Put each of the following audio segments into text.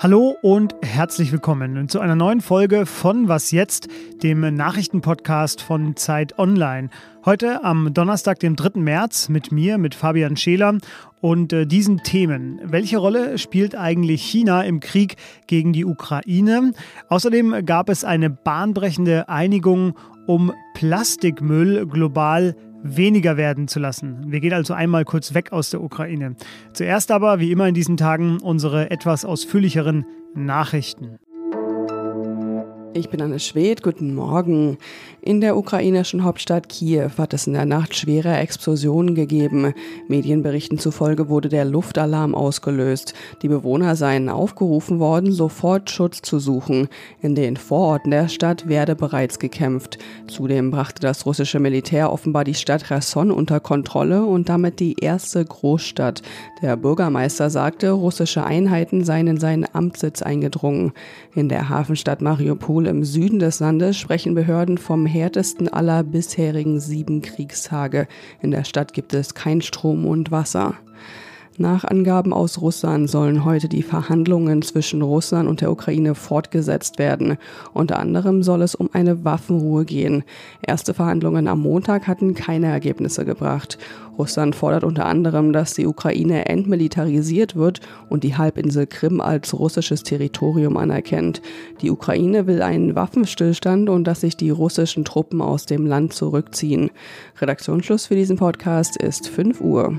Hallo und herzlich willkommen zu einer neuen Folge von Was jetzt, dem Nachrichtenpodcast von Zeit Online. Heute am Donnerstag, dem 3. März, mit mir, mit Fabian Scheler und äh, diesen Themen. Welche Rolle spielt eigentlich China im Krieg gegen die Ukraine? Außerdem gab es eine bahnbrechende Einigung, um Plastikmüll global weniger werden zu lassen. Wir gehen also einmal kurz weg aus der Ukraine. Zuerst aber, wie immer in diesen Tagen, unsere etwas ausführlicheren Nachrichten. Ich bin Anne Schwed, guten Morgen. In der ukrainischen Hauptstadt Kiew hat es in der Nacht schwere Explosionen gegeben. Medienberichten zufolge wurde der Luftalarm ausgelöst. Die Bewohner seien aufgerufen worden, sofort Schutz zu suchen. In den Vororten der Stadt werde bereits gekämpft. Zudem brachte das russische Militär offenbar die Stadt Rasson unter Kontrolle und damit die erste Großstadt. Der Bürgermeister sagte, russische Einheiten seien in seinen Amtssitz eingedrungen. In der Hafenstadt Mariupol im Süden des Landes sprechen Behörden vom härtesten aller bisherigen sieben Kriegstage. In der Stadt gibt es kein Strom und Wasser. Nach Angaben aus Russland sollen heute die Verhandlungen zwischen Russland und der Ukraine fortgesetzt werden. Unter anderem soll es um eine Waffenruhe gehen. Erste Verhandlungen am Montag hatten keine Ergebnisse gebracht. Russland fordert unter anderem, dass die Ukraine entmilitarisiert wird und die Halbinsel Krim als russisches Territorium anerkennt. Die Ukraine will einen Waffenstillstand und dass sich die russischen Truppen aus dem Land zurückziehen. Redaktionsschluss für diesen Podcast ist 5 Uhr.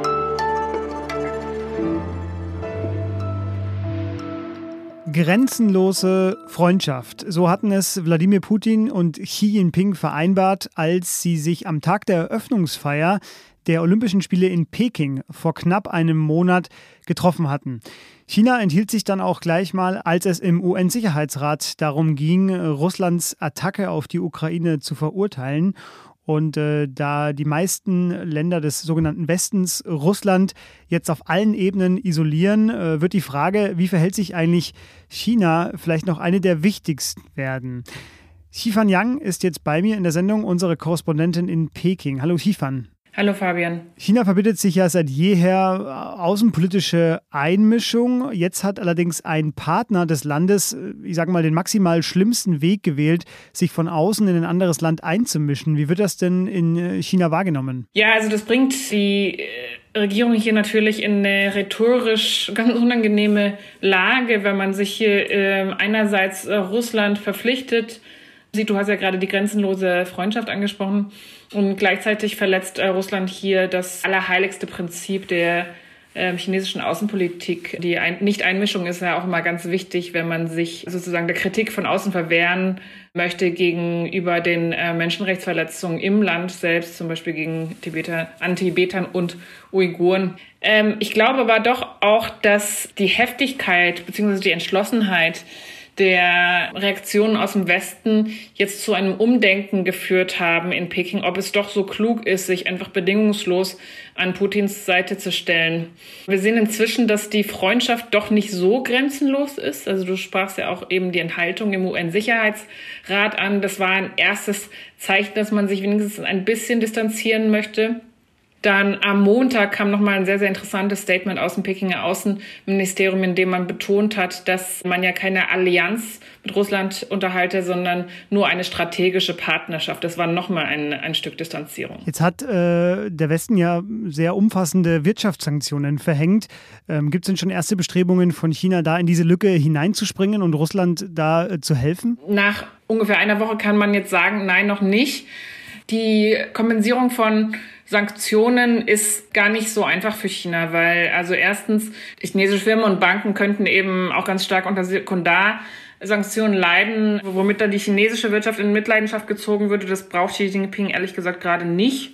Grenzenlose Freundschaft. So hatten es Wladimir Putin und Xi Jinping vereinbart, als sie sich am Tag der Eröffnungsfeier der Olympischen Spiele in Peking vor knapp einem Monat getroffen hatten. China enthielt sich dann auch gleich mal, als es im UN-Sicherheitsrat darum ging, Russlands Attacke auf die Ukraine zu verurteilen. Und äh, da die meisten Länder des sogenannten Westens Russland jetzt auf allen Ebenen isolieren, äh, wird die Frage, wie verhält sich eigentlich China, vielleicht noch eine der wichtigsten werden. Xifan Yang ist jetzt bei mir in der Sendung, unsere Korrespondentin in Peking. Hallo Xifan. Hallo Fabian. China verbietet sich ja seit jeher außenpolitische Einmischung. Jetzt hat allerdings ein Partner des Landes, ich sage mal, den maximal schlimmsten Weg gewählt, sich von außen in ein anderes Land einzumischen. Wie wird das denn in China wahrgenommen? Ja, also das bringt die äh, Regierung hier natürlich in eine rhetorisch ganz unangenehme Lage, wenn man sich hier äh, einerseits äh, Russland verpflichtet, du hast ja gerade die grenzenlose Freundschaft angesprochen und gleichzeitig verletzt äh, Russland hier das allerheiligste Prinzip der äh, chinesischen Außenpolitik. Die Ein Nicht-Einmischung ist ja auch immer ganz wichtig, wenn man sich sozusagen der Kritik von außen verwehren möchte gegenüber den äh, Menschenrechtsverletzungen im Land selbst, zum Beispiel gegen Tibeter, an Tibetern und Uiguren. Ähm, ich glaube aber doch auch, dass die Heftigkeit bzw. die Entschlossenheit der Reaktionen aus dem Westen jetzt zu einem Umdenken geführt haben in Peking, ob es doch so klug ist, sich einfach bedingungslos an Putins Seite zu stellen. Wir sehen inzwischen, dass die Freundschaft doch nicht so grenzenlos ist. Also du sprachst ja auch eben die Enthaltung im UN-Sicherheitsrat an. Das war ein erstes Zeichen, dass man sich wenigstens ein bisschen distanzieren möchte. Dann am Montag kam nochmal ein sehr, sehr interessantes Statement aus dem Pekinger Außenministerium, in dem man betont hat, dass man ja keine Allianz mit Russland unterhalte, sondern nur eine strategische Partnerschaft. Das war nochmal ein, ein Stück Distanzierung. Jetzt hat äh, der Westen ja sehr umfassende Wirtschaftssanktionen verhängt. Ähm, Gibt es denn schon erste Bestrebungen von China, da in diese Lücke hineinzuspringen und Russland da äh, zu helfen? Nach ungefähr einer Woche kann man jetzt sagen, nein, noch nicht. Die Kompensierung von Sanktionen ist gar nicht so einfach für China, weil also erstens chinesische Firmen und Banken könnten eben auch ganz stark unter Sekundarsanktionen leiden, womit dann die chinesische Wirtschaft in Mitleidenschaft gezogen würde. Das braucht Xi Jinping ehrlich gesagt gerade nicht.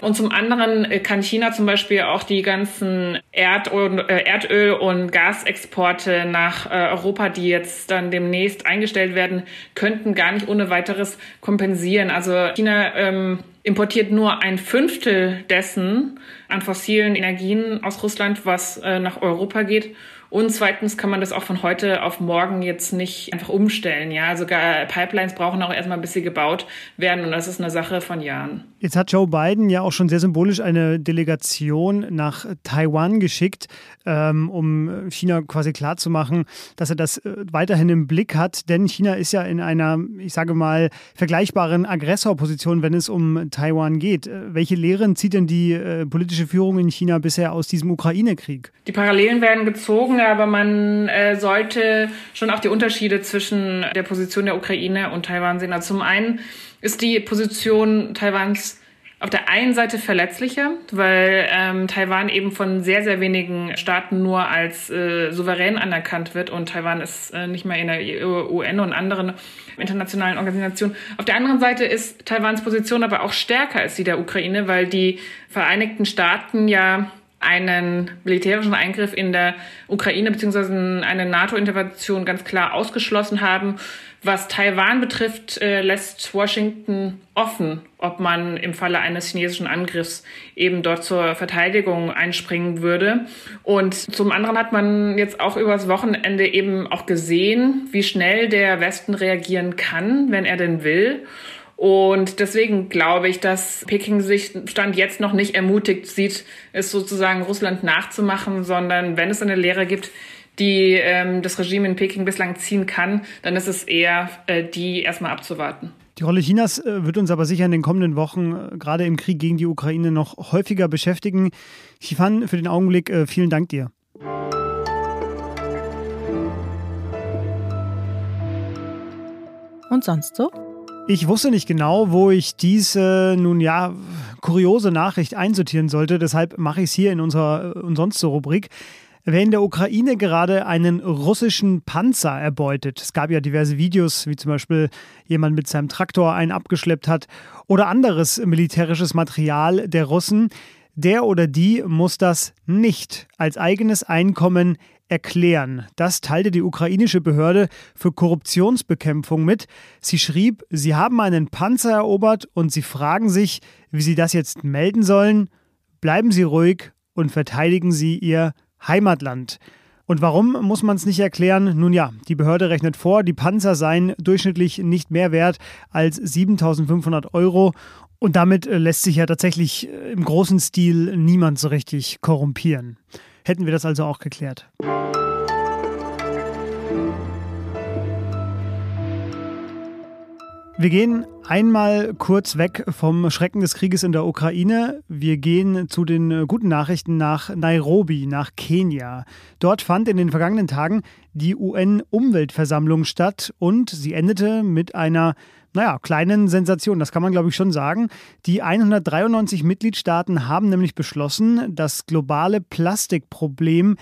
Und zum anderen äh, kann China zum Beispiel auch die ganzen äh, Erdöl- und Gasexporte nach äh, Europa, die jetzt dann demnächst eingestellt werden, könnten gar nicht ohne weiteres kompensieren. Also China ähm, importiert nur ein Fünftel dessen an fossilen Energien aus Russland, was äh, nach Europa geht. Und zweitens kann man das auch von heute auf morgen jetzt nicht einfach umstellen. Ja, sogar Pipelines brauchen auch erstmal, bis sie gebaut werden. Und das ist eine Sache von Jahren. Jetzt hat Joe Biden ja auch schon sehr symbolisch eine Delegation nach Taiwan geschickt, ähm, um China quasi klarzumachen, dass er das äh, weiterhin im Blick hat. Denn China ist ja in einer, ich sage mal, vergleichbaren Aggressorposition, wenn es um Taiwan geht. Äh, welche Lehren zieht denn die politische Führung in China bisher aus diesem Ukraine-Krieg? Die Parallelen werden gezogen aber man äh, sollte schon auch die Unterschiede zwischen der Position der Ukraine und Taiwan sehen. Also zum einen ist die Position Taiwans auf der einen Seite verletzlicher, weil ähm, Taiwan eben von sehr, sehr wenigen Staaten nur als äh, souverän anerkannt wird und Taiwan ist äh, nicht mehr in der UN und anderen internationalen Organisationen. Auf der anderen Seite ist Taiwans Position aber auch stärker als die der Ukraine, weil die Vereinigten Staaten ja einen militärischen Eingriff in der Ukraine bzw. eine NATO-Intervention ganz klar ausgeschlossen haben. Was Taiwan betrifft, äh, lässt Washington offen, ob man im Falle eines chinesischen Angriffs eben dort zur Verteidigung einspringen würde. Und zum anderen hat man jetzt auch übers Wochenende eben auch gesehen, wie schnell der Westen reagieren kann, wenn er denn will. Und deswegen glaube ich, dass Peking sich Stand jetzt noch nicht ermutigt sieht, es sozusagen Russland nachzumachen, sondern wenn es eine Lehre gibt, die ähm, das Regime in Peking bislang ziehen kann, dann ist es eher äh, die erstmal abzuwarten. Die Rolle Chinas äh, wird uns aber sicher in den kommenden Wochen, äh, gerade im Krieg gegen die Ukraine, noch häufiger beschäftigen. Chifan, für den Augenblick äh, vielen Dank dir. Und sonst so? Ich wusste nicht genau, wo ich diese nun ja kuriose Nachricht einsortieren sollte. Deshalb mache ich es hier in unserer und sonst so Rubrik. Wer in der Ukraine gerade einen russischen Panzer erbeutet, es gab ja diverse Videos, wie zum Beispiel jemand mit seinem Traktor einen abgeschleppt hat, oder anderes militärisches Material der Russen, der oder die muss das nicht als eigenes Einkommen erklären. Das teilte die ukrainische Behörde für Korruptionsbekämpfung mit. Sie schrieb, sie haben einen Panzer erobert und sie fragen sich, wie sie das jetzt melden sollen. Bleiben Sie ruhig und verteidigen Sie Ihr Heimatland. Und warum muss man es nicht erklären? Nun ja, die Behörde rechnet vor, die Panzer seien durchschnittlich nicht mehr wert als 7500 Euro. Und damit äh, lässt sich ja tatsächlich äh, im großen Stil niemand so richtig korrumpieren hätten wir das also auch geklärt. Wir gehen einmal kurz weg vom Schrecken des Krieges in der Ukraine. Wir gehen zu den guten Nachrichten nach Nairobi, nach Kenia. Dort fand in den vergangenen Tagen die UN-Umweltversammlung statt und sie endete mit einer naja, kleinen Sensation, das kann man glaube ich schon sagen. Die 193 Mitgliedstaaten haben nämlich beschlossen, das globale Plastikproblem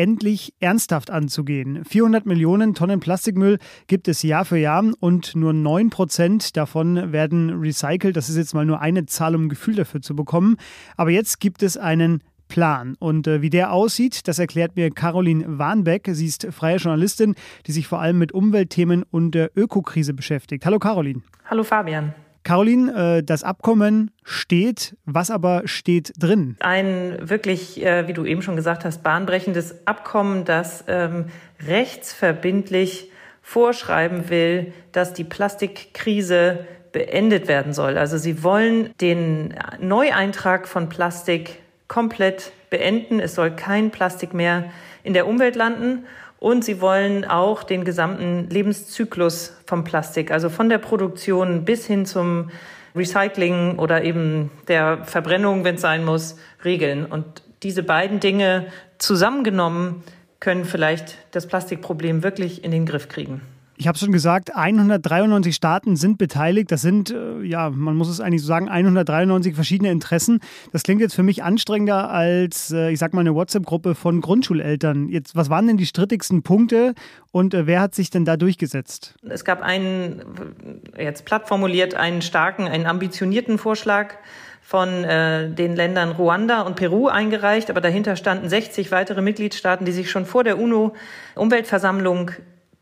endlich ernsthaft anzugehen. 400 Millionen Tonnen Plastikmüll gibt es Jahr für Jahr und nur 9 Prozent davon werden recycelt. Das ist jetzt mal nur eine Zahl, um ein Gefühl dafür zu bekommen. Aber jetzt gibt es einen Plan. Und äh, wie der aussieht, das erklärt mir Caroline Warnbeck. Sie ist freie Journalistin, die sich vor allem mit Umweltthemen und der Ökokrise beschäftigt. Hallo Caroline. Hallo Fabian. Caroline, äh, das Abkommen steht, was aber steht drin? Ein wirklich, äh, wie du eben schon gesagt hast, bahnbrechendes Abkommen, das ähm, rechtsverbindlich vorschreiben will, dass die Plastikkrise beendet werden soll. Also sie wollen den Neueintrag von Plastik komplett beenden. Es soll kein Plastik mehr in der Umwelt landen. Und sie wollen auch den gesamten Lebenszyklus vom Plastik, also von der Produktion bis hin zum Recycling oder eben der Verbrennung, wenn es sein muss, regeln. Und diese beiden Dinge zusammengenommen können vielleicht das Plastikproblem wirklich in den Griff kriegen. Ich habe schon gesagt, 193 Staaten sind beteiligt. Das sind, äh, ja, man muss es eigentlich so sagen, 193 verschiedene Interessen. Das klingt jetzt für mich anstrengender als, äh, ich sag mal, eine WhatsApp-Gruppe von Grundschuleltern. Jetzt, was waren denn die strittigsten Punkte und äh, wer hat sich denn da durchgesetzt? Es gab einen, jetzt platt formuliert, einen starken, einen ambitionierten Vorschlag von äh, den Ländern Ruanda und Peru eingereicht, aber dahinter standen 60 weitere Mitgliedstaaten, die sich schon vor der UNO-Umweltversammlung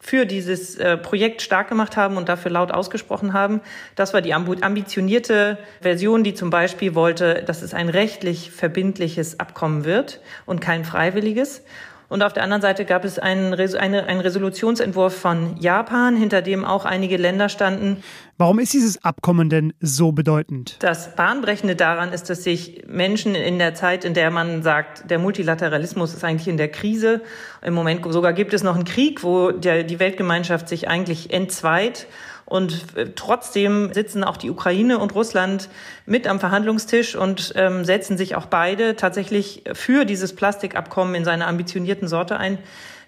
für dieses äh, Projekt stark gemacht haben und dafür laut ausgesprochen haben. Das war die ambitionierte Version, die zum Beispiel wollte, dass es ein rechtlich verbindliches Abkommen wird und kein freiwilliges. Und auf der anderen Seite gab es einen, eine, einen Resolutionsentwurf von Japan, hinter dem auch einige Länder standen. Warum ist dieses Abkommen denn so bedeutend? Das Bahnbrechende daran ist, dass sich Menschen in der Zeit, in der man sagt, der Multilateralismus ist eigentlich in der Krise, im Moment sogar gibt es noch einen Krieg, wo der, die Weltgemeinschaft sich eigentlich entzweit und äh, trotzdem sitzen auch die Ukraine und Russland mit am Verhandlungstisch und ähm, setzen sich auch beide tatsächlich für dieses Plastikabkommen in seiner ambitionierten Sorte ein.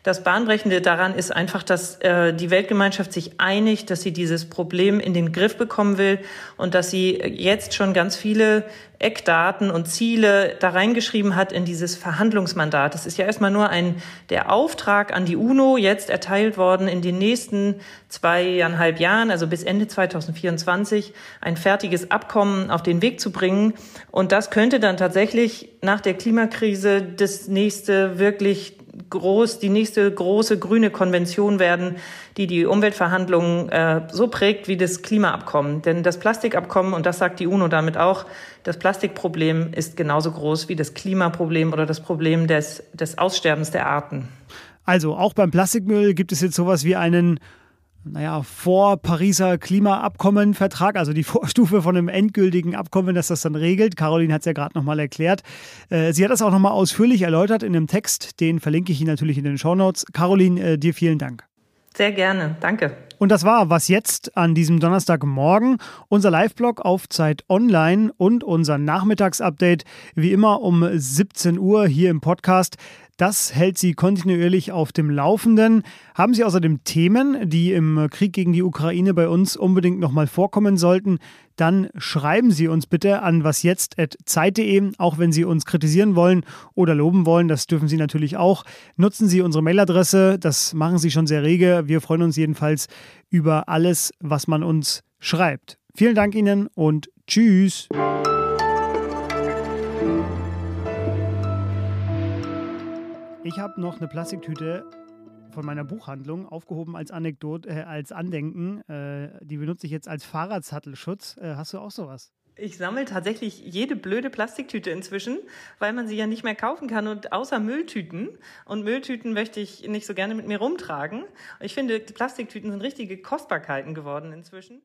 Das Bahnbrechende daran ist einfach, dass äh, die Weltgemeinschaft sich einigt, dass sie dieses Problem in den Griff bekommen will und dass sie jetzt schon ganz viele Eckdaten und Ziele da reingeschrieben hat in dieses Verhandlungsmandat. Das ist ja erstmal nur ein, der Auftrag an die UNO jetzt erteilt worden, in den nächsten zweieinhalb Jahren, also bis Ende 2024, ein fertiges Abkommen auf den Weg zu bringen. Und das könnte dann tatsächlich nach der Klimakrise das nächste wirklich groß, die nächste große grüne Konvention werden, die die Umweltverhandlungen äh, so prägt wie das Klimaabkommen. Denn das Plastikabkommen, und das sagt die UNO damit auch, das Plastikproblem ist genauso groß wie das Klimaproblem oder das Problem des, des Aussterbens der Arten. Also auch beim Plastikmüll gibt es jetzt sowas wie einen naja, vor Pariser Klimaabkommen-Vertrag, also die Vorstufe von einem endgültigen Abkommen, das das dann regelt. Caroline hat es ja gerade nochmal erklärt. Äh, sie hat das auch nochmal ausführlich erläutert in einem Text, den verlinke ich Ihnen natürlich in den Shownotes. Caroline, äh, dir vielen Dank. Sehr gerne, danke. Und das war was jetzt an diesem Donnerstagmorgen. Unser Live-Blog auf Zeit Online und unser Nachmittagsupdate wie immer um 17 Uhr hier im Podcast. Das hält Sie kontinuierlich auf dem Laufenden. Haben Sie außerdem Themen, die im Krieg gegen die Ukraine bei uns unbedingt nochmal vorkommen sollten, dann schreiben Sie uns bitte an wasjetzt.zeit.de, auch wenn Sie uns kritisieren wollen oder loben wollen. Das dürfen Sie natürlich auch. Nutzen Sie unsere Mailadresse, das machen Sie schon sehr rege. Wir freuen uns jedenfalls über alles, was man uns schreibt. Vielen Dank Ihnen und tschüss. Ich habe noch eine Plastiktüte von meiner Buchhandlung aufgehoben als Anekdote, äh, als Andenken. Äh, die benutze ich jetzt als Fahrradsattelschutz. Äh, hast du auch sowas? Ich sammle tatsächlich jede blöde Plastiktüte inzwischen, weil man sie ja nicht mehr kaufen kann und außer Mülltüten. Und Mülltüten möchte ich nicht so gerne mit mir rumtragen. Ich finde, Plastiktüten sind richtige Kostbarkeiten geworden inzwischen.